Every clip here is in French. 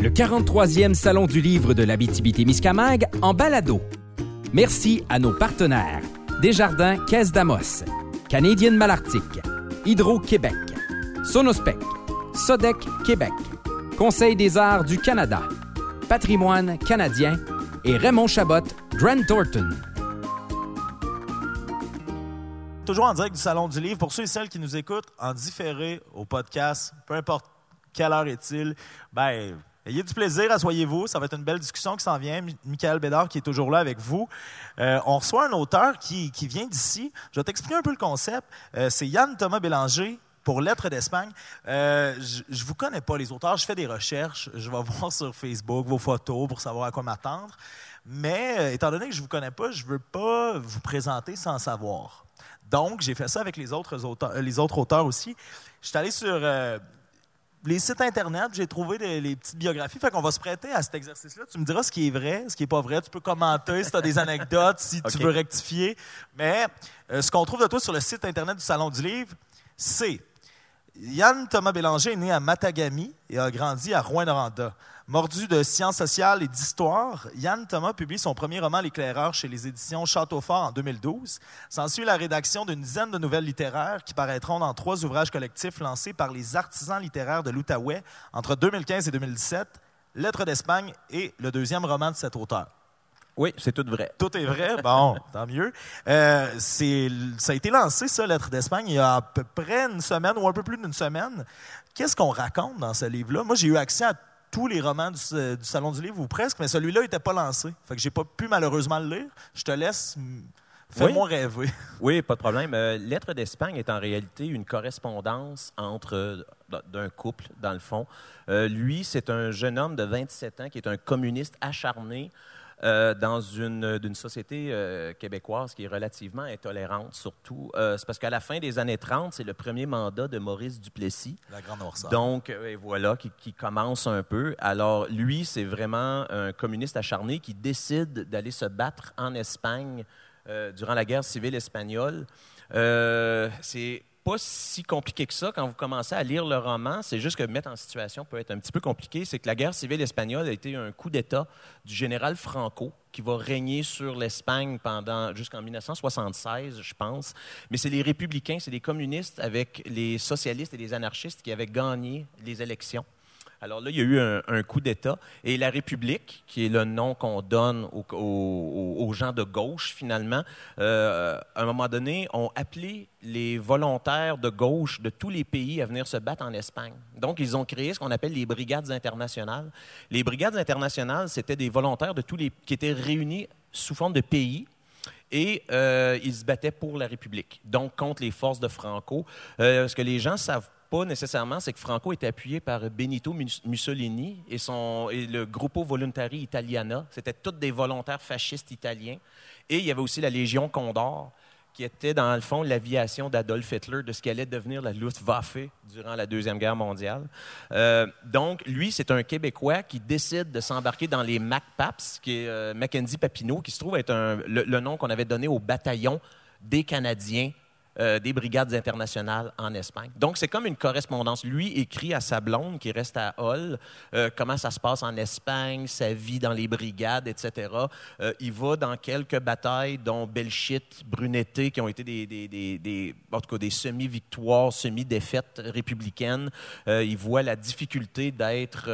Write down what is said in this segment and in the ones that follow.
le 43e Salon du livre de l'Abitibi-Témiscamingue en balado. Merci à nos partenaires Desjardins Caisse d'Amos, Canadienne Malartic, Hydro-Québec, Sonospec, Sodec Québec, Conseil des arts du Canada, Patrimoine canadien et Raymond Chabot, Grant Thornton. Toujours en direct du Salon du Livre. Pour ceux et celles qui nous écoutent en différé au podcast, peu importe quelle heure est-il, ben, ayez du plaisir, asseyez-vous. Ça va être une belle discussion qui s'en vient. Michael Bédard qui est toujours là avec vous. Euh, on reçoit un auteur qui, qui vient d'ici. Je vais t'expliquer un peu le concept. Euh, c'est Yann Thomas Bélanger pour Lettres d'Espagne. Euh, je ne vous connais pas, les auteurs. Je fais des recherches. Je vais voir sur Facebook vos photos pour savoir à quoi m'attendre. Mais étant donné que je ne vous connais pas, je ne veux pas vous présenter sans savoir. Donc, j'ai fait ça avec les autres auteurs, les autres auteurs aussi. Je suis allé sur les sites Internet, j'ai trouvé les petites biographies. Fait qu'on va se prêter à cet exercice-là. Tu me diras ce qui est vrai, ce qui n'est pas vrai. Tu peux commenter si tu as des anecdotes, si tu veux rectifier. Mais euh, ce qu'on trouve de toi sur le site Internet du Salon du Livre, c'est Yann Thomas Bélanger est né à Matagami et a grandi à Rouen-Noranda. Mordu de sciences sociales et d'histoire, Yann Thomas publie son premier roman L'éclaireur chez les éditions Châteaufort en 2012. S'ensuit la rédaction d'une dizaine de nouvelles littéraires qui paraîtront dans trois ouvrages collectifs lancés par les artisans littéraires de l'Outaouais entre 2015 et 2017, Lettres d'Espagne et le deuxième roman de cet auteur. Oui, c'est tout vrai. Tout est vrai, bon, tant mieux. Euh, ça a été lancé, ça, Lettres d'Espagne, il y a à peu près une semaine ou un peu plus d'une semaine. Qu'est-ce qu'on raconte dans ce livre-là? Moi, j'ai eu accès à tous les romans du, du Salon du Livre, ou presque, mais celui-là n'était pas lancé. Fait que j'ai pas pu malheureusement le lire. Je te laisse, fais-moi rêver. Oui, pas de problème. Euh, Lettre d'Espagne est en réalité une correspondance entre euh, d'un couple, dans le fond. Euh, lui, c'est un jeune homme de 27 ans qui est un communiste acharné euh, dans une, d'une société euh, québécoise qui est relativement intolérante, surtout. Euh, c'est parce qu'à la fin des années 30, c'est le premier mandat de Maurice Duplessis. La grande noirceur. Donc, et voilà, qui, qui commence un peu. Alors, lui, c'est vraiment un communiste acharné qui décide d'aller se battre en Espagne durant la guerre civile espagnole. C'est pas si compliqué que ça quand vous commencez à lire le roman. C'est juste que mettre en situation peut être un petit peu compliqué. C'est que la guerre civile espagnole a été un coup d'État du général Franco qui va régner sur l'Espagne pendant jusqu'en 1976, je pense. Mais c'est les républicains, c'est les communistes avec les socialistes et les anarchistes qui avaient gagné les élections. Alors là, il y a eu un, coup d'État. Et la République, qui est le nom qu'on donne aux gens de gauche, finalement, euh, à un moment donné, ont appelé les volontaires de gauche de tous les pays à venir se battre en Espagne. Donc, ils ont créé ce qu'on appelle les brigades internationales. Les brigades internationales, c'était des volontaires de tous les, qui étaient réunis sous forme de pays et euh, ils se battaient pour la République, donc contre les forces de Franco. Euh, ce que les gens savent pas nécessairement, c'est que Franco était appuyé par Benito Mus- Mussolini et, son, et le Gruppo Volontari Italiana. C'était tous des volontaires fascistes italiens. Et il y avait aussi la Légion Condor, qui était dans le fond l'aviation d'Adolf Hitler, de ce qui allait devenir la Luftwaffe durant la Deuxième Guerre mondiale. Euh, donc, lui, c'est un Québécois qui décide de s'embarquer dans les MacPaps, qui est euh, Mackenzie Papineau, qui se trouve être un- le nom qu'on avait donné au bataillon des Canadiens euh, des brigades internationales en Espagne. Donc, c'est comme une correspondance. Lui écrit à sa blonde qui reste à Hull euh, comment ça se passe en Espagne, sa vie dans les brigades, etc. Euh, il va dans quelques batailles, dont Belchite, Brunete, qui ont été des, des, en tout cas, des semi-victoires, semi-défaites républicaines. Euh, il voit la difficulté d'être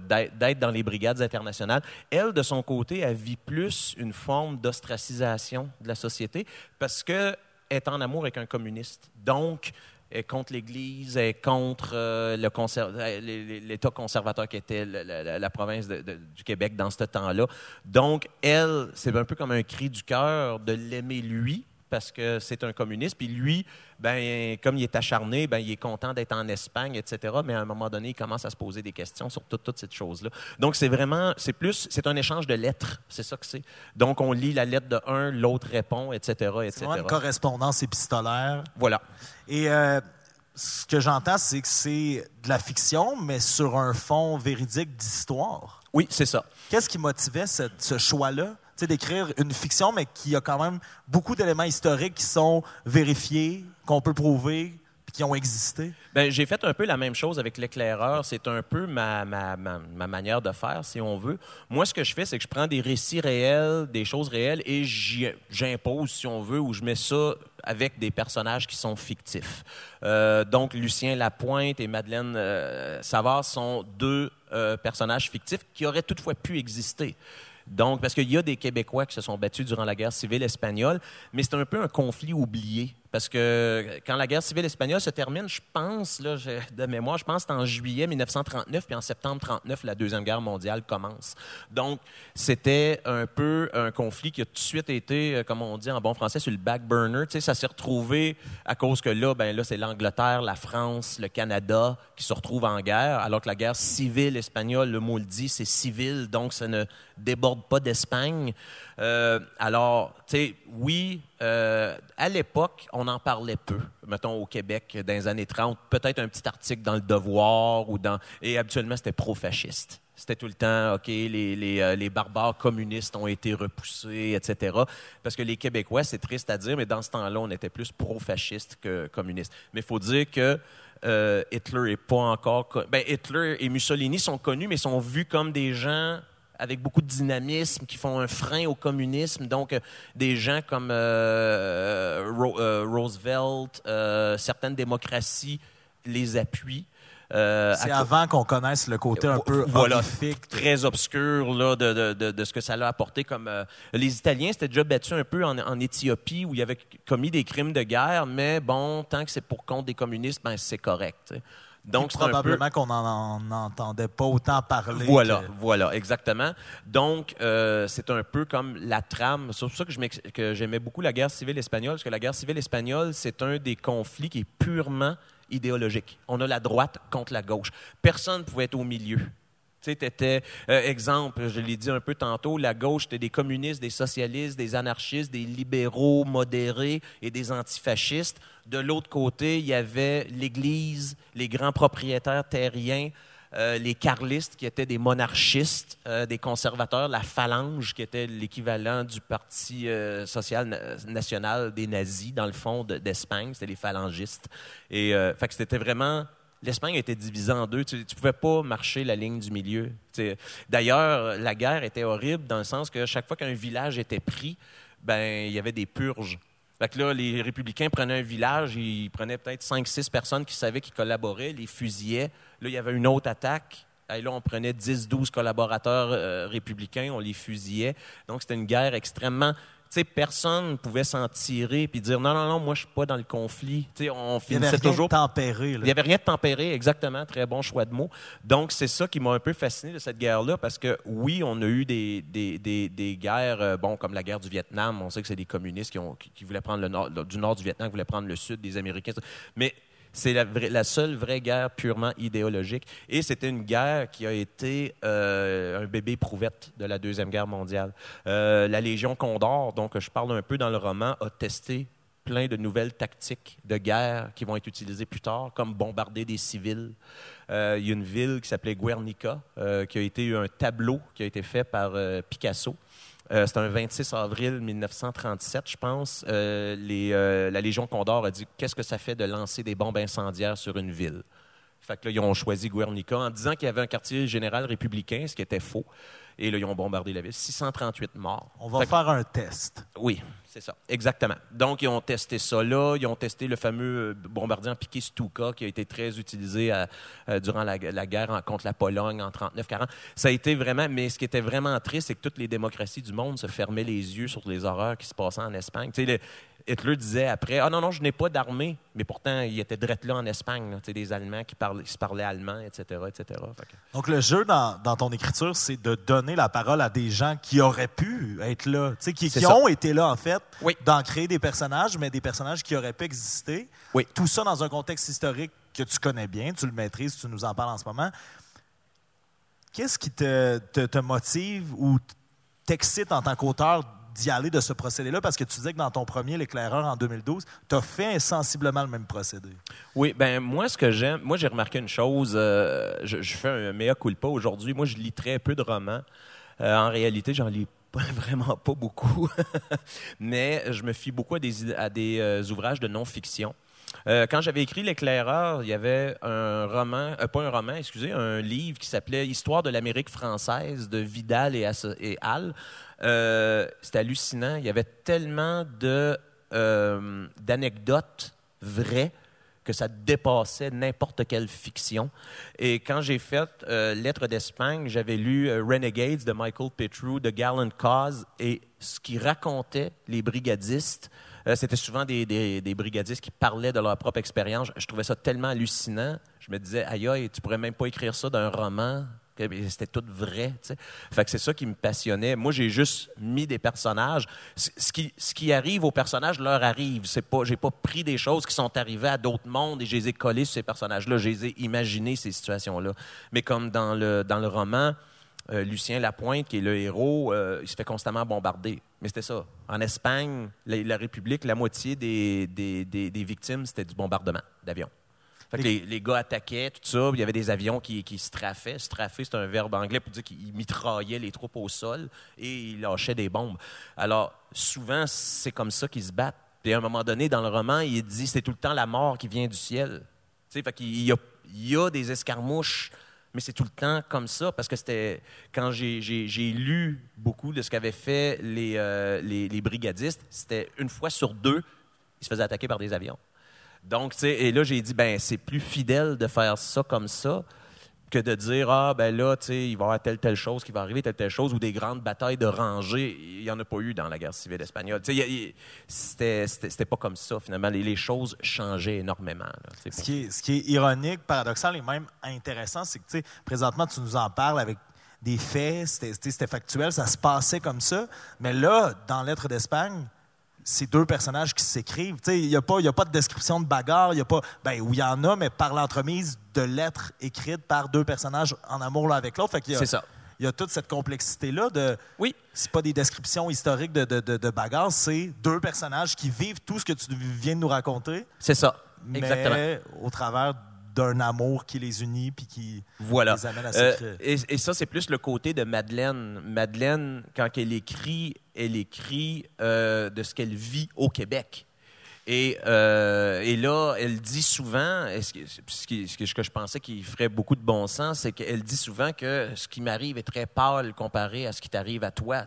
d'être d'être dans les brigades internationales. Elle, de son côté, elle vit plus une forme d'ostracisation de la société parce que est en amour avec un communiste. Donc, est contre l'Église, est contre euh, euh, l'État conservateur qui était la, province du Québec dans ce temps-là. Donc, elle, c'est un peu comme un cri du cœur de l'aimer lui, parce que c'est un communiste. Puis lui, ben, comme il est acharné, ben, il est content d'être en Espagne, etc. Mais à un moment donné, il commence à se poser des questions sur toute, toute cette chose-là. Donc, c'est vraiment, c'est plus, c'est un échange de lettres. C'est ça que c'est. Donc, on lit la lettre de un, l'autre répond, etc., C'est etc. vraiment une correspondance épistolaire. Voilà. Et euh, ce que j'entends, c'est que c'est de la fiction, mais sur un fond véridique d'histoire. Oui, c'est ça. Qu'est-ce qui motivait ce choix-là? D'écrire une fiction, mais qui a quand même beaucoup d'éléments historiques qui sont vérifiés, qu'on peut prouver, qui ont existé? Ben, j'ai fait un peu la même chose avec l'éclaireur. C'est un peu ma, ma, ma, ma, manière de faire, si on veut. Moi, ce que je fais, c'est que je prends des récits réels, des choses réelles, et j'impose, si on veut, ou je mets ça avec des personnages qui sont fictifs. Euh, donc, Lucien Lapointe et Madeleine euh, Savard sont deux euh, personnages fictifs qui auraient toutefois pu exister. Donc, parce qu'il y a des Québécois qui se sont battus durant la guerre civile espagnole, mais c'est un peu un conflit oublié. Parce que quand la guerre civile espagnole se termine, je pense, là, de mémoire, je pense que c'est en juillet 1939, puis en septembre 1939, la Deuxième Guerre mondiale commence. Donc, c'était un peu un conflit qui a tout de suite été, euh, comme on dit en bon français, sur le back burner. Tu sais, ça s'est retrouvé à cause que là, ben là, c'est l'Angleterre, la France, le Canada qui se retrouvent en guerre, alors que la guerre civile espagnole, le mot le dit, c'est civil, donc ça ne déborde pas d'Espagne. Euh, alors, tu sais, oui, euh, à l'époque, on en parlait peu, mettons au Québec, dans les années 30, peut-être un petit article dans Le Devoir, ou dans, et habituellement, c'était pro-fasciste. C'était tout le temps, OK, les, les, euh, les, barbares communistes ont été repoussés, etc. Parce que les Québécois, c'est triste à dire, mais dans ce temps-là, on était plus pro-fasciste que communiste. Mais il faut dire que Hitler est pas encore... Ben, Hitler et Mussolini sont connus, mais sont vus comme des gens avec beaucoup de dynamisme, qui font un frein au communisme. Donc, euh, des gens comme euh, euh, Roosevelt, certaines démocraties les appuient. c'est avant qu'on connaisse le côté un peu voilà, très obscur là, de, de, de, ce que ça a apporté. Comme les Italiens s'étaient déjà battus un peu en, en, Éthiopie où ils avaient commis des crimes de guerre, mais bon, tant que c'est pour compte des communistes, ben c'est correct. Donc, probablement qu'on n'en entendait pas autant parler. Voilà, voilà, exactement. Donc, euh, c'est un peu comme la trame. C'est pour ça que j'aimais beaucoup la guerre civile espagnole, parce que la guerre civile espagnole, c'est un des conflits qui est purement idéologique. On a la droite contre la gauche. Personne ne pouvait être au milieu. Tu sais, euh, exemple, je l'ai dit un peu tantôt, la gauche, c'était des communistes, des socialistes, des anarchistes, des libéraux modérés et des antifascistes. De l'autre côté, il y avait l'Église, les grands propriétaires terriens, euh, les carlistes qui étaient des monarchistes, euh, des conservateurs, la phalange qui était l'équivalent du Parti social national des nazis, dans le fond, d'Espagne, c'était les phalangistes. Et fait que c'était vraiment l'Espagne était divisée en deux. Tu ne pouvais pas marcher la ligne du milieu. D'ailleurs, la guerre était horrible dans le sens que chaque fois qu'un village était pris, ben il y avait des purges. Là, les républicains prenaient un village, ils prenaient peut-être 5-6 personnes qui savaient qu'ils collaboraient, les fusillaient. Là, il y avait une autre attaque. Et là, on prenait 10-12 collaborateurs euh, républicains, on les fusillait. Donc, c'était une guerre extrêmement sais, personne ne pouvait s'en tirer puis dire non, non, non, moi, je suis pas dans le conflit. sais, on Il n'y avait rien de tempéré. Il n'y avait rien de tempéré, exactement. Très bon choix de mots. Donc, c'est ça qui m'a un peu fasciné de cette guerre-là parce que, oui, on a eu des, des, des, des guerres, euh, bon, comme la guerre du Vietnam. On sait que c'est des communistes qui, ont, qui, voulaient prendre le nord, du nord du Vietnam, qui voulaient prendre le sud des Américains. Mais c'est la, seule vraie guerre purement idéologique. Et c'était une guerre qui a été euh, un bébé prouvette de la Deuxième Guerre mondiale. Euh, la Légion Condor, dont je parle un peu dans le roman, a testé plein de nouvelles tactiques de guerre qui vont être utilisées plus tard, comme bombarder des civils. Euh, il y a une ville qui s'appelait Guernica, qui a été un tableau qui a été fait par Picasso euh, c'est un 26 avril 1937, je pense. Euh, euh, la Légion Condor a dit qu'est-ce que ça fait de lancer des bombes incendiaires sur une ville? Fait que là, ils ont choisi Guernica en disant qu'il y avait un quartier général républicain, ce qui était faux. Et là, ils ont bombardé la ville. 638 morts. On va faire un test. Oui, c'est ça. Exactement. Donc, ils ont testé ça là. Ils ont testé le fameux bombardier en piqué Stuka qui a été très utilisé durant la, guerre contre la Pologne en 39-40. Ça a été vraiment... Mais ce qui était vraiment triste, c'est que toutes les démocraties du monde se fermaient les yeux sur les horreurs qui se passaient en Espagne. Tu sais, Hitler disait après Ah non, non, je n'ai pas d'armée. Mais pourtant, il était direct là en Espagne, là, des Allemands qui, parlaient, se parlaient allemand, etc. etc. Donc, le jeu dans, ton écriture, c'est de donner la parole à des gens qui auraient pu être là, qui, qui ont été là, en fait, d'en créer des personnages, mais des personnages qui auraient pu exister. Oui. Tout ça dans un contexte historique que tu connais bien, tu le maîtrises, tu nous en parles en ce moment. Qu'est-ce qui te, te, te motive ou t'excite en tant qu'auteur d'y aller de ce procédé-là? Parce que tu disais que dans ton premier, l'éclaireur en 2012, tu as fait sensiblement le même procédé. Oui, ben moi, ce que j'aime, moi, j'ai remarqué une chose, euh, je, fais un mea culpa aujourd'hui. Moi, je lis très peu de romans. Euh, en réalité, j'en lis vraiment pas beaucoup, mais je me fie beaucoup à des, euh, ouvrages de non-fiction. Euh, quand j'avais écrit L'éclaireur, il y avait un roman, euh, pas un roman, excusez, un livre qui s'appelait Histoire de l'Amérique française de Vidal et, et Hall. Euh, C'était hallucinant. Il y avait tellement d'anecdotes vraies que ça dépassait n'importe quelle fiction. Et quand j'ai fait euh, Lettres d'Espagne, j'avais lu Renegades de Michael Petru, de Gallant Cause, et ce qui racontait les brigadistes, euh, c'était souvent des, des- brigadistes qui parlaient de leur propre expérience. Je trouvais ça tellement hallucinant. Je me disais, aïe, aïe, tu pourrais même pas écrire ça d'un roman. C'était tout vrai. Fait que c'est ça qui me passionnait. Moi, j'ai juste mis des personnages. Ce ce qui, ce qui arrive aux personnages leur arrive. C'est pas, j'ai pas pris des choses qui sont arrivées à d'autres mondes et je les ai collées sur ces personnages-là. Je les ai imaginées, ces situations-là. Mais comme dans le, dans le roman, euh, Lucien Lapointe, qui est le héros, euh, il se fait constamment bombarder. Mais c'était ça. En Espagne, la, la République, la moitié des, des, des- des victimes, c'était du bombardement d'avions. Fait que les, les gars attaquaient, tout ça. Il y avait des avions qui, qui straffaient. Straffer, c'est un verbe anglais pour dire qu'ils mitraillaient les troupes au sol et ils lâchaient des bombes. Alors, souvent, c'est comme ça qu'ils se battent. Puis à un moment donné, dans le roman, il dit c'est tout le temps la mort qui vient du ciel. Tu sais, fait qu'il y a, il y a des escarmouches, mais c'est tout le temps comme ça parce que c'était quand j'ai, lu beaucoup de ce qu'avaient fait les, euh, les, les brigadistes, c'était une fois sur deux, ils se faisaient attaquer par des avions. Donc, tu sais, et là, j'ai dit, ben, c'est plus fidèle de faire ça comme ça que de dire, ah, ben là, tu sais, il va y avoir telle, telle chose qui va arriver, telle, telle chose, ou des grandes batailles de rangées. Il n'y en a pas eu dans la guerre civile espagnole. C'était, pas comme ça, finalement. Les, les choses changeaient énormément. là, Ce qui, est, ce qui est ironique, paradoxal et même intéressant, c'est que, tu sais, présentement, tu nous en parles avec des faits, c'était- factuel, ça se passait comme ça. Mais là, dans Lettres d'Espagne, c'est deux personnages qui s'écrivent. Il n'y a, pas- y a pas de description de bagarre, il y a pas. Ben, oui, il y en a, mais par l'entremise de lettres écrites par deux personnages en amour l'un avec l'autre. C'est ça. Il y a toute cette complexité-là de. Oui. C'est pas des descriptions historiques de, de, de, de bagarre, c'est deux personnages qui vivent tout ce que tu viens de nous raconter C'est ça. Exactement. mais au travers d'un amour qui les unit puis qui Voilà. les amène à Euh, et, et ça, c'est plus le côté de Madeleine. Madeleine, quand elle écrit, elle écrit euh, de ce qu'elle vit au Québec. Et, euh, et là, elle dit souvent, ce, qui- qui- que je pensais qu'il ferait beaucoup de bon sens, c'est qu'elle dit souvent que ce qui m'arrive est très pâle comparé à ce qui t'arrive à toi.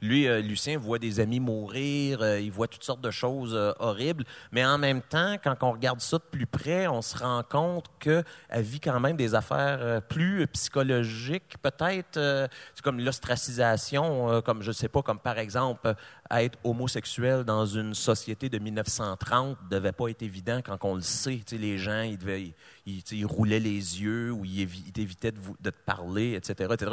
Lui, euh, Lucien, voit des amis mourir, euh, il voit toutes sortes de choses horribles, mais en même temps, quand on regarde ça de plus près, on se rend compte qu'elle vit quand même des affaires plus psychologiques, peut-être, comme l'ostracisation, comme je sais pas, comme par exemple être homosexuel dans une société de 1930 devait pas être évident quand on le sait. Tu sais, les gens, ils, devaient, ils, roulaient les yeux ou ils, évi- évitaient de, te parler, etc., etc.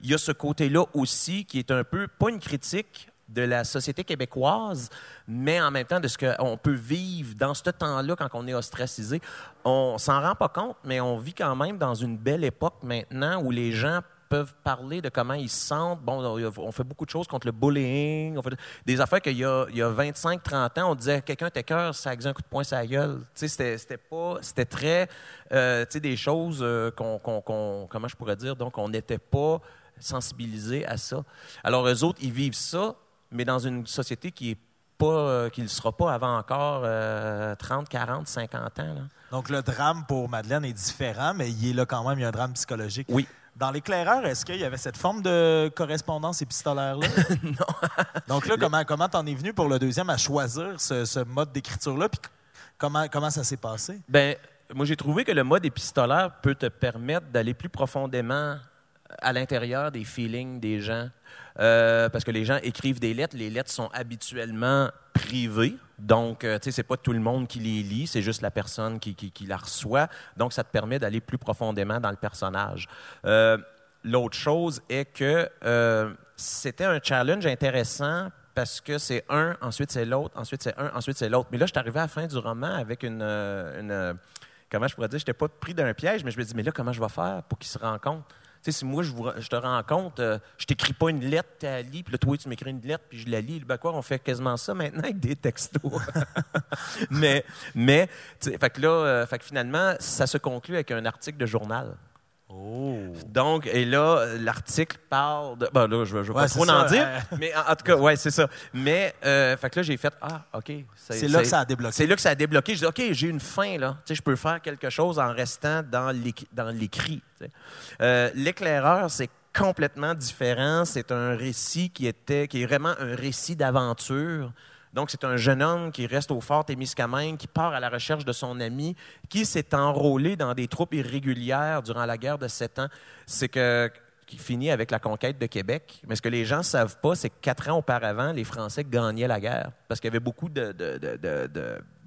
Il y a ce côté-là aussi qui est un peu, pas une critique de la société québécoise, mais en même temps de ce qu'on peut vivre dans ce temps-là quand on est ostracisé. On s'en rend pas compte, mais on vit quand même dans une belle époque maintenant où les gens peuvent parler de comment ils se sentent. Bon, on fait beaucoup de choses contre le bullying. On fait des affaires qu'il y a, il y a 25-30 ans, on disait quelqu'un t'écœure, ça a un coup de poing la gueule. Tu sais, c'était, c'était pas... C'était très... euh, tu sais, des choses euh, qu'on, qu'on- qu'on- Comment je pourrais dire? Donc, on n'était pas sensibilisés à ça. Alors, eux autres, ils vivent ça, mais dans une société qui est pas... euh, qui ne le sera pas avant encore euh, 30, 40, 50 ans. Là. Donc, le drame pour Madeleine est différent, mais il est là quand même, il y a un drame psychologique. Oui. Dans l'éclaireur, est-ce qu'il y avait cette forme de correspondance épistolaire-là? non. Donc là, comment comment t'en es venu pour le deuxième à choisir ce, ce mode d'écriture-là? Puis comment, comment ça s'est passé? Ben, moi, j'ai trouvé que le mode épistolaire peut te permettre d'aller plus profondément à l'intérieur des feelings des gens. Euh, parce que les gens écrivent des lettres. Les lettres sont habituellement privées. Donc, euh, tu sais, c'est pas tout le monde qui les lit, c'est juste la personne qui, qui, la reçoit. Donc, ça te permet d'aller plus profondément dans le personnage. Euh, L'autre chose est que euh, c'était un challenge intéressant parce que c'est un, ensuite c'est l'autre, ensuite c'est un, ensuite c'est l'autre. Mais là, je suis arrivé à la fin du roman avec une, une comment je pourrais dire, je n'étais pas pris d'un piège, mais je me dis, mais là, comment je vais faire pour qu'ils se rencontrent? Sais, si moi, je, vous- je te rencontre, euh, je t'écris pas une lettre, tu la lis, puis là, toi, tu m'écris une lettre, puis je la lis. Ben quoi, on fait quasiment ça maintenant avec des textos. mais, mais, fait que là, euh, fait que finalement, ça se conclut avec un article de journal. Oh. Donc, et là, l'article parle de. Ben là, je ne veux Ouais, pas trop en ça, dire, euh. mais en, en tout cas, ouais, c'est ça. Mais, euh, fait que là, j'ai fait Ah, OK. C'est là que ça a débloqué. C'est là que ça a débloqué. Je dis OK, j'ai une fin, là. Tu sais, je peux faire quelque chose en restant dans l'éc- dans l'écrit. Euh, L'éclaireur, c'est complètement différent. C'est un récit qui, était, qui est vraiment un récit d'aventure. Donc, c'est un jeune homme qui reste au fort Témiscamingue, qui part à la recherche de son ami, qui s'est enrôlé dans des troupes irrégulières durant la guerre de Sept ans. C'est que qui finit avec la conquête de Québec. Mais ce que les gens ne savent pas, c'est que quatre ans auparavant, les Français gagnaient la guerre parce qu'il y avait beaucoup de-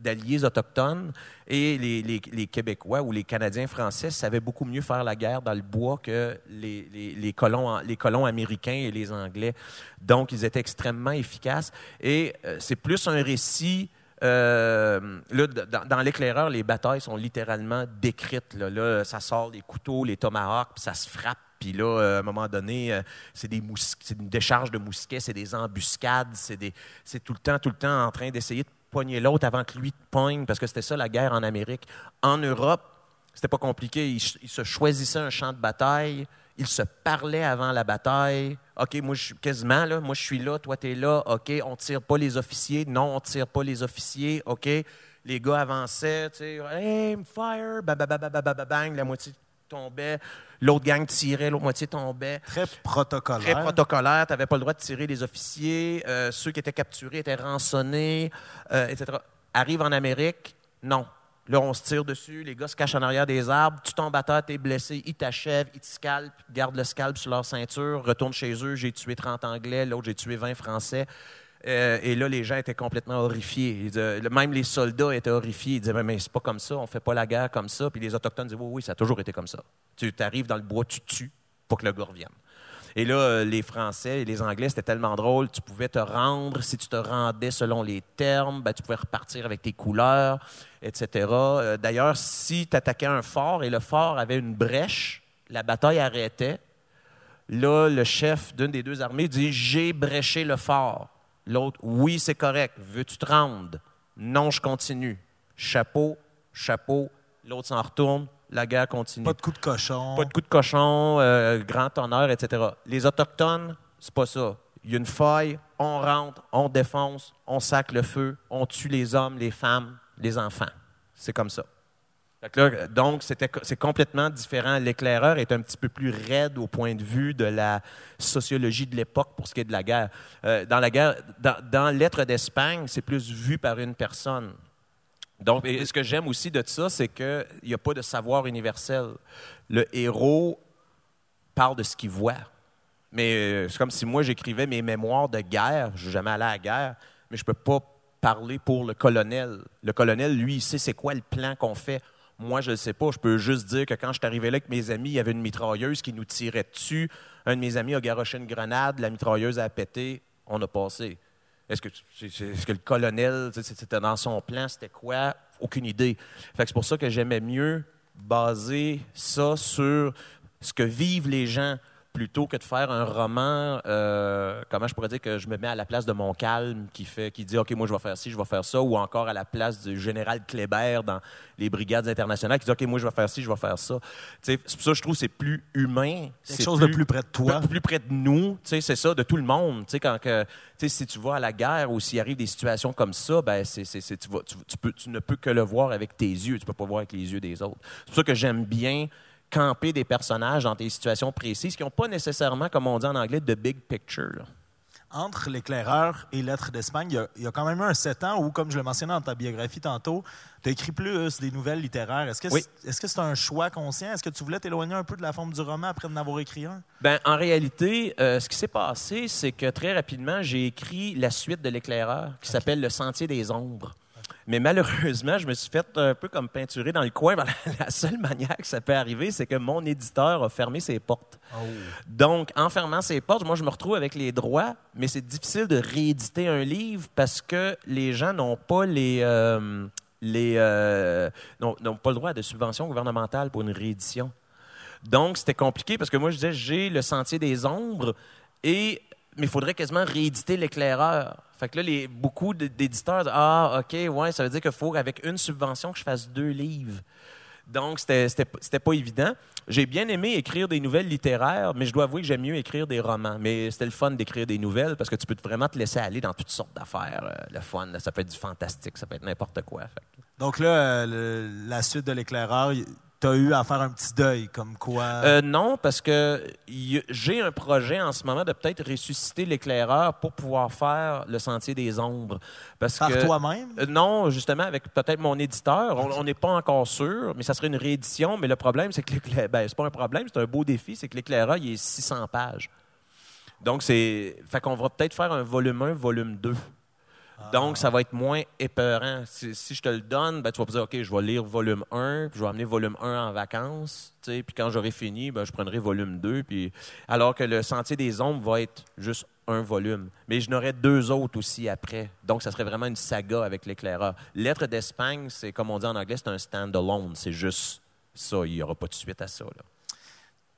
d'alliés autochtones et les, les- Québécois ou les Canadiens français savaient beaucoup mieux faire la guerre dans le bois que les, les- colons, les colons américains et les Anglais. Donc, ils étaient extrêmement efficaces. Et euh, c'est plus un récit euh, là, dans, dans l'éclaireur, les batailles sont littéralement décrites. Là, Là, ça sort les couteaux, les tomahawks, puis ça se frappe. Puis là, euh, à un moment donné, euh, c'est des une décharge de mousquets, c'est des embuscades, c'est des- c'est tout le temps, tout le temps en train d'essayer de pogner l'autre avant que lui te pogne, parce que c'était ça la guerre en Amérique. En Europe, c'était pas compliqué. Ils, se choisissaient un champ de bataille. Ils se parlaient avant la bataille. OK, moi, je suis quasiment là. Moi, je suis là. Toi, tu es là. OK, on tire pas les officiers. Non, on tire pas les officiers. OK. Les gars avançaient. Tu sais, aim, fire. Bang. La moitié tombait. L'autre gang tirait. L'autre moitié tombait Très protocolaire. très protocolaire. Tu n'avais pas le droit de tirer les officiers. Euh, ceux qui étaient capturés étaient rançonnés, euh, etc. Arrive en Amérique, non. Là, on se tire dessus, les gars se cachent en arrière des arbres, tu tombes à terre, tu es blessé, ils t'achèvent, ils te scalpent, gardent le scalp sur leur ceinture, retournent chez eux, j'ai tué 30 Anglais, l'autre j'ai tué 20 Français. Euh, et là, les gens étaient complètement horrifiés. Même les soldats étaient horrifiés. Ils disaient, mais, mais c'est pas comme ça, on fait pas la guerre comme ça. Puis les Autochtones disaient, oui, oui, ça a toujours été comme ça. Tu arrives dans le bois, tu tues pour que le gars revienne. Et là, euh, les Français et les Anglais, c'était tellement drôle. Tu pouvais te rendre. Si tu te rendais selon les termes, ben, tu pouvais repartir avec tes couleurs, etc. Euh, D'ailleurs, si tu attaquais un fort et le fort avait une brèche, la bataille arrêtait. Là, le chef d'une des deux armées dit J'ai bréché le fort. L'autre Oui, c'est correct. Veux-tu te rendre? Non, je continue. Chapeau, chapeau. L'autre s'en retourne. La guerre continue. Pas de coup de cochon. Pas de coup de cochon, euh, grand honneur, etc. Les Autochtones, c'est pas ça. Il y a une faille, on rentre, on défonce, on sac le feu, on tue les hommes, les femmes, les enfants. C'est comme ça. Donc, c'est complètement différent. L'éclaireur est un petit peu plus raide au point de vue de la sociologie de l'époque pour ce qui est de la guerre. Euh, dans la guerre, dans, dans Lettres d'Espagne, c'est plus vu par une personne. Donc, et ce que j'aime aussi de ça, c'est qu'il n'y a pas de savoir universel. Le héros parle de ce qu'il voit. Mais euh, c'est comme si moi, j'écrivais mes mémoires de guerre. Je suis jamais allé à la guerre, mais je ne peux pas parler pour le colonel. Le colonel, lui, il sait c'est quoi le plan qu'on fait. Moi, je ne sais pas. Je peux juste dire que quand je suis arrivé là avec mes amis, il y avait une mitrailleuse qui nous tirait dessus. Un de mes amis a garoché une grenade, la mitrailleuse a pété, on a passé. Est-ce que, le colonel, c'était dans son plan, c'était quoi? Aucune idée. C'est pour ça que j'aimais mieux baser ça sur ce que vivent les gens plutôt que de faire un roman, euh, comment je pourrais dire que je me mets à la place de mon calme qui fait, qui dit OK, moi je vais faire ci, je vais faire ça, ou encore à la place du général Kléber dans les brigades internationales qui dit OK, moi je vais faire ci, je vais faire ça. C'est pour ça que je trouve c'est plus humain. Quelque chose de plus près de toi. plus- plus près de nous, c'est ça, de tout le monde. Quand que, si tu vas à la guerre ou s'il arrive des situations comme ça, ben c'est, c'est- c'est- tu, vas- tu- tu peux, tu ne peux que le voir avec tes yeux, tu peux pas voir avec les yeux des autres. C'est pour ça que j'aime bien camper des personnages dans des situations précises qui n'ont pas nécessairement, comme on dit en anglais, de big picture. là. Entre l'éclaireur et Lettres d'Espagne, il y, a, il y a quand même eu un sept ans où, comme je le mentionnais dans ta biographie tantôt, tu as écrit plus des nouvelles littéraires. Est-ce que Oui. c'est est-ce que c'est un choix conscient? Est-ce que tu voulais t'éloigner un peu de la forme du roman après en avoir écrit un? Ben, en réalité, euh, ce qui s'est passé, c'est que très rapidement, j'ai écrit la suite de l'éclaireur qui s'appelle Le Sentier des Ombres. Mais malheureusement, je me suis fait un peu comme peinturer dans le coin. La seule manière que ça peut arriver, c'est que mon éditeur a fermé ses portes. Donc, en fermant ses portes, moi, je me retrouve avec les droits, mais c'est difficile de rééditer un livre parce que les gens n'ont pas les. euh, les euh, n'ont pas le droit à de subventions gouvernementales pour une réédition. Donc, c'était compliqué parce que moi, je disais, j'ai le sentier des ombres, et, mais il faudrait quasiment rééditer l'éclaireur. Fait que là, beaucoup d'éditeurs disent, ah, OK, ouais, ça veut dire qu'il faut, avec une subvention, que je fasse deux livres. Donc, c'était pas évident. J'ai bien aimé écrire des nouvelles littéraires, mais je dois avouer que j'aime mieux écrire des romans. Mais c'était le fun d'écrire des nouvelles parce que tu peux vraiment te laisser aller dans toutes sortes d'affaires. euh, le fun, ça peut être du fantastique, ça peut être n'importe quoi. Fait Donc là, euh, la suite de l'éclaireur, tu as eu à faire un petit deuil, comme quoi? Euh, non, parce que j'ai un projet en ce moment de peut-être ressusciter l'éclaireur pour pouvoir faire le sentier des ombres. Parce par toi-même? Euh, Non, justement, avec peut-être mon éditeur. On on n'est pas encore sûr, mais ça serait une réédition. Mais le problème, c'est que l'éclaireur. Ben, c'est pas un problème, c'est un beau défi, c'est que l'éclaireur, il est 600 pages. Donc, c'est. Fait qu'on va peut-être faire un volume 1, volume 2. Donc, ça va être moins épeurant. Si, je te le donne, ben, tu vas me dire, OK, je vais lire volume 1, puis je vais amener volume 1 en vacances. Puis quand j'aurai fini, ben, je prendrai volume 2. Puis... Alors que le Sentier des Ombres va être juste un volume. Mais je n'aurai deux autres aussi après. Donc, ça serait vraiment une saga avec l'éclaireur. Lettre d'Espagne, c'est comme on dit en anglais, c'est un stand-alone. C'est juste ça. Il n'y aura pas de suite à ça.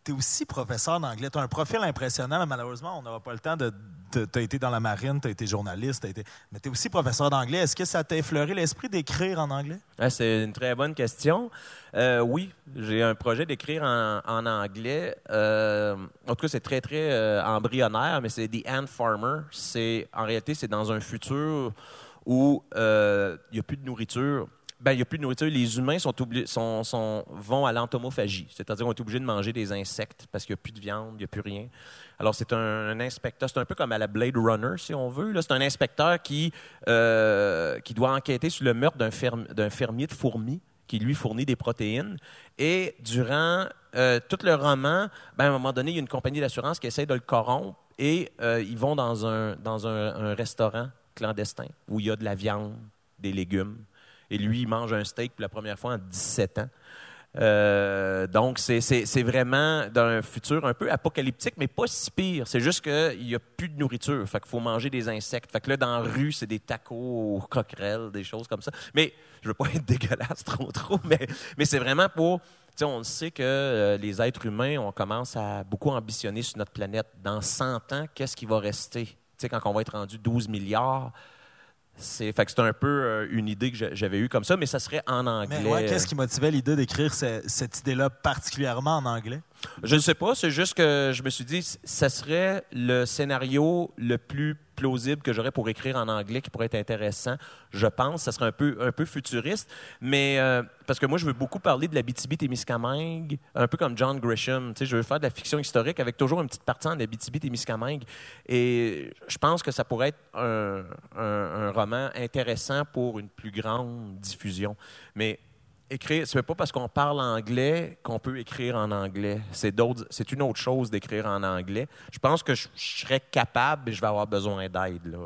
Tu es aussi professeur d'anglais. Tu as un profil impressionnant, mais malheureusement, on n'aura pas le temps de. Tu as été dans la marine, tu as été journaliste, t'as été... mais tu es aussi professeur d'anglais. Est-ce que ça t'a effleuré l'esprit d'écrire en anglais? Ah, c'est une très bonne question. Euh, oui, j'ai un projet d'écrire en, anglais. Euh, en tout cas, c'est très, très euh, embryonnaire, mais c'est The Ant Farmer. En réalité, c'est dans un futur où il n'y a plus de nourriture. Ben, il n'y a plus de nourriture. Les humains sont vont à l'entomophagie, c'est-à-dire qu'on est obligé de manger des insectes parce qu'il n'y a plus de viande, il n'y a plus rien. Alors, c'est un, inspecteur, c'est un peu comme à la Blade Runner, si on veut. C'est un inspecteur qui, euh, qui doit enquêter sur le meurtre d'un, ferm- d'un fermier de fourmis qui lui fournit des protéines. Et durant euh, tout le roman, ben, à un moment donné, il y a une compagnie d'assurance qui essaie de le corrompre et euh, ils vont dans, un, dans un restaurant clandestin où il y a de la viande, des légumes. Et lui, il mange un steak pour la première fois en 17 ans. Euh, donc, c'est- vraiment d'un futur un peu apocalyptique, mais pas si pire. C'est juste qu'il n'y a plus de nourriture. Fait faut manger des insectes. Fait que là, dans la rue, c'est des tacos aux coquerelles, des choses comme ça. Mais je veux pas être dégueulasse trop, trop, mais, c'est vraiment pour. Tu sais, on sait que euh, les êtres humains, on commence à beaucoup ambitionner sur notre planète. Dans 100 ans, qu'est-ce qui va rester? Quand on va être rendu 12 milliards, c'est fait que c'est un peu euh, une idée que j'a- j'avais eue comme ça, mais ça serait en anglais. Mais ouais, qu'est-ce qui motivait l'idée d'écrire ce- cette idée-là particulièrement en anglais? Je ne sais pas, c'est juste que je me suis dit, ça serait le scénario le plus plausible que j'aurais pour écrire en anglais qui pourrait être intéressant. Je pense, ça serait un peu, un peu futuriste, mais euh, parce que moi, je veux beaucoup parler de la témiscamingue un peu comme John Grisham. Tu sais, je veux faire de la fiction historique avec toujours une petite partie en témiscamingue Et je pense que ça pourrait être un, un- un roman intéressant pour une plus grande diffusion. Mais écrire, c'est pas parce qu'on parle anglais qu'on peut écrire en anglais. C'est une autre chose d'écrire en anglais. Je pense que je, je serais capable, mais je vais avoir besoin d'aide. là.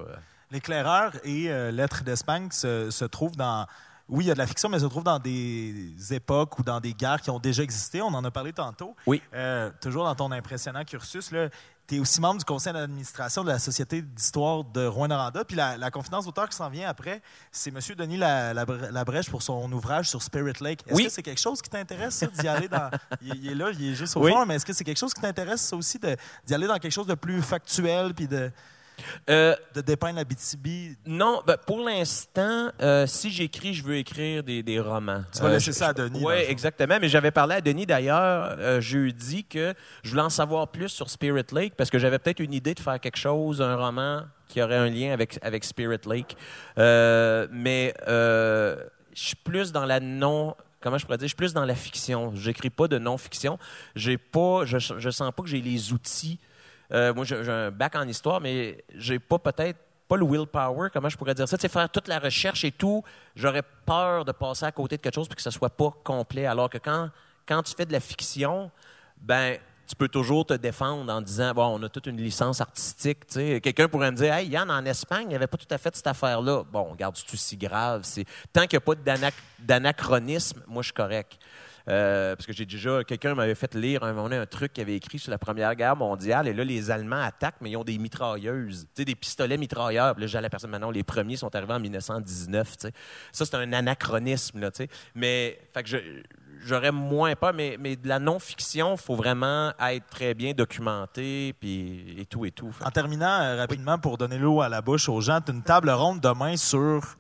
L'éclaireur et euh, Lettres d'Espagne se, se trouvent dans. Oui, il y a de la fiction, mais se trouvent dans des époques ou dans des guerres qui ont déjà existé. On en a parlé tantôt. Oui. Euh, toujours dans ton impressionnant cursus, tu es aussi membre du conseil d'administration de la Société d'histoire de Rouen-Noranda. Puis la, la confidence d'auteur qui s'en vient après, c'est M. Denis Labrèche pour son ouvrage sur Spirit Lake. Est-ce Oui. que c'est quelque chose qui t'intéresse, ça, d'y aller dans. Il, il est là, il est juste au Oui. fond, mais est-ce que c'est quelque chose qui t'intéresse, aussi, d'y aller dans quelque chose de plus factuel puis de, Euh, de dépeindre la BTB non, ben, pour l'instant, euh, si j'écris, je veux écrire des, des romans. Tu vas Euh, laisser je- ça à Denis, Oui, exactement. Mais j'avais parlé à Denis d'ailleurs euh, jeudi que je voulais en savoir plus sur Spirit Lake parce que j'avais peut-être une idée de faire quelque chose, un roman qui aurait un lien avec, avec Spirit Lake. Mais je suis plus dans la non. Comment je pourrais dire? Je suis plus dans la fiction. J'écris pas de non-fiction. J'ai pas, je, je sens pas que j'ai les outils. Euh, moi, j'ai un bac en histoire, mais j'ai pas peut-être pas le willpower, comment je pourrais dire ça, sais, faire toute la recherche et tout, j'aurais peur de passer à côté de quelque chose puis que ça soit pas complet. Alors que quand, quand tu fais de la fiction, ben tu peux toujours te défendre en disant bon, on a toute une licence artistique. Quelqu'un pourrait me dire Hey, Yann, en Espagne, il n'y avait pas tout à fait cette affaire-là. Bon, regarde, c'est si grave? C'est... Tant qu'il n'y a pas d'anac- d'anachronisme, moi, je suis correct. Euh, parce que j'ai déjà, quelqu'un m'avait fait lire un moment un truc qu'il avait écrit sur la Première Guerre mondiale, et là, les Allemands attaquent, mais ils ont des mitrailleuses, tu sais, des pistolets mitrailleurs. Là, j'ai la personne, maintenant, les premiers sont arrivés en 1919, tu sais. Ça, c'est un anachronisme, là. Mais, fait que je- j'aurais moins peur, mais, mais de la non-fiction, il faut vraiment être très bien documenté, puis et tout, et tout. En terminant euh, rapidement, pour donner l'eau à la bouche aux gens, tu une table ronde demain sur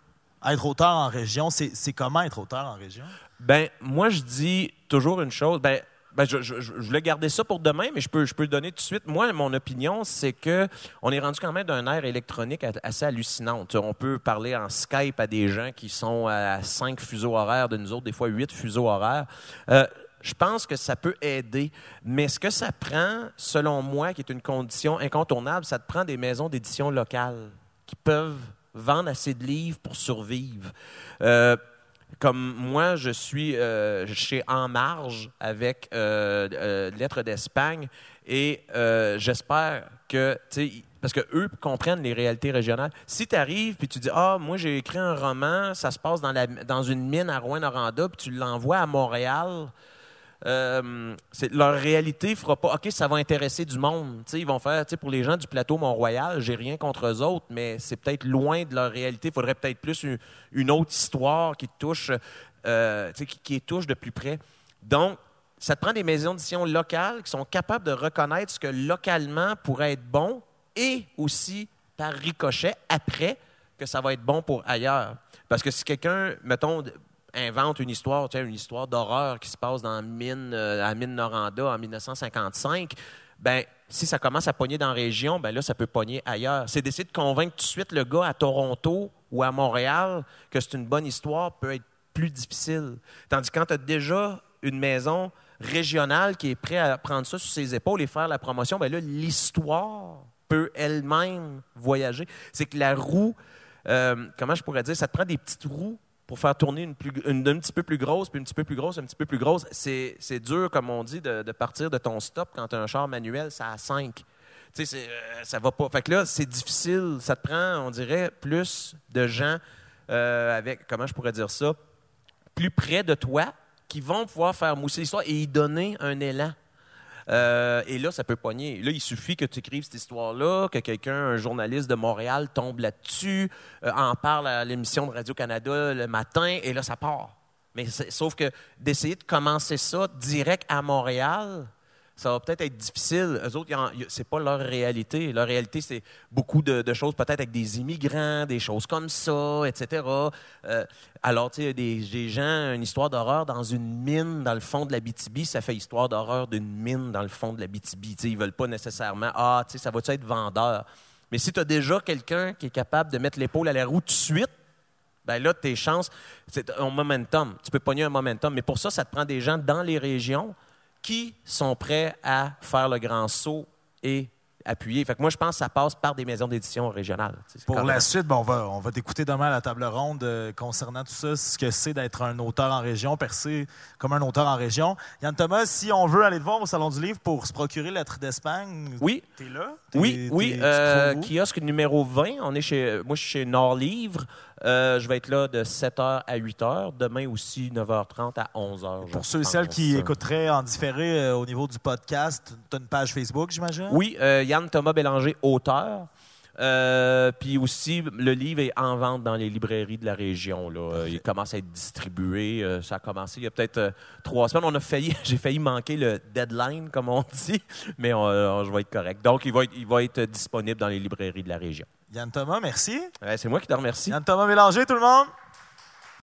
être auteur en région, c'est comment être auteur en région? Ben, moi, je dis toujours une chose. Ben, ben, je, je- je voulais garder ça pour demain, mais je peux, je peux le donner tout de suite. Moi, mon opinion, c'est que on est rendu quand même d'un air électronique assez hallucinant. Tu sais, On peut parler en Skype à des gens qui sont à cinq fuseaux horaires de nous autres, des fois huit fuseaux horaires. Euh, je pense que ça peut aider, mais ce que ça prend, selon moi, qui est une condition incontournable, ça te prend des maisons d'édition locales qui peuvent vendre assez de livres pour survivre. Euh, comme moi, je suis euh, chez En Marge avec euh, euh, Lettres d'Espagne et euh, j'espère que, parce que eux comprennent les réalités régionales. Si tu arrives puis tu dis ah moi j'ai écrit un roman, ça se passe dans, la, dans une mine à Rouen-Noranda puis tu l'envoies à Montréal. Euh, leur réalité fera pas OK, ça va intéresser du monde. Tu sais, ils vont faire, pour les gens du plateau Mont-Royal, j'ai rien contre eux autres, mais c'est peut-être loin de leur réalité. Il faudrait peut-être plus une, autre histoire qui touche, euh, qui, qui touche de plus près. Donc, ça te prend des maisons d'édition locales qui sont capables de reconnaître ce que localement pourrait être bon et aussi par ricochet après que ça va être bon pour ailleurs. Parce que si quelqu'un, mettons, invente une histoire, tu une histoire d'horreur qui se passe dans mine, euh, à la mine Noranda en 1955, ben si ça commence à pogner dans la région, ben là, ça peut pogner ailleurs. C'est d'essayer de convaincre tout de suite le gars à Toronto ou à Montréal que c'est une bonne histoire peut être plus difficile. Tandis que quand tu as déjà une maison régionale qui est prête à prendre ça sur ses épaules et faire la promotion, ben là, l'histoire peut elle-même voyager. C'est que la roue, euh, comment je pourrais dire, ça te prend des petites roues pour faire tourner une, plus, une, un petit peu plus grosse, puis un petit peu plus grosse, un petit peu plus grosse. C'est, dur, comme on dit, de, partir de ton stop quand tu as un char manuel, ça a 5. Tu sais, euh, ça va pas. Fait que là, c'est difficile. Ça te prend, on dirait, plus de gens euh, avec, comment je pourrais dire ça, plus près de toi qui vont pouvoir faire mousser l'histoire et y donner un élan. Euh, et là, ça peut pogner. Là, il suffit que tu écrives cette histoire-là, que quelqu'un, un journaliste de Montréal, tombe là-dessus, euh, en parle à l'émission de Radio-Canada le matin, et là, ça part. Mais sauf que d'essayer de commencer ça direct à Montréal, ça va peut-être être difficile. Eux autres, c'est pas leur réalité. Leur réalité, c'est beaucoup de, de choses, peut-être avec des immigrants, des choses comme ça, etc. Euh, alors, tu sais, des, des gens, une histoire d'horreur dans une mine dans le fond de la BTB, ça fait histoire d'horreur d'une mine dans le fond de la BTB. Tu sais, ils veulent pas nécessairement, ah, tu sais, ça va-tu être vendeur? Mais si tu as déjà quelqu'un qui est capable de mettre l'épaule à la roue tout de suite, ben là, tes chances, c'est un momentum. Tu peux pogner un momentum. Mais pour ça, ça te prend des gens dans les régions qui sont prêts à faire le grand saut et appuyer. Fait que moi, je pense que ça passe par des maisons d'édition régionales. Pour la suite, bon, on va, on va t'écouter demain à la table ronde euh, concernant tout ça, ce que c'est d'être un auteur en région, percé comme un auteur en région. Yann Thomas, si on veut aller te voir au Salon du Livre pour se procurer Lettre d'Espagne, Oui, t'es là? Oui, oui. te euh, kiosque numéro 20. On est chez, moi, je suis chez Nord Livre. Euh, je vais être là de 7h à 8h. Demain aussi, 9h30 à 11h. je Pour ceux et celles qui écouteraient en différé euh, au niveau du podcast, tu as une page Facebook, j'imagine? Oui, euh, Yann Thomas Bélanger, auteur. Euh, puis aussi, le livre est en vente dans les librairies de la région. Là. Euh, Il commence à être distribué. Euh, ça a commencé il y a peut-être euh, trois semaines. On a failli, j'ai failli manquer le deadline, comme on dit, mais on- je vais être correct. Donc, il va être, il va être disponible dans les librairies de la région. Yann Thomas, merci. Ouais, C'est moi qui te remercie. Yann Thomas Mélanger, tout le monde?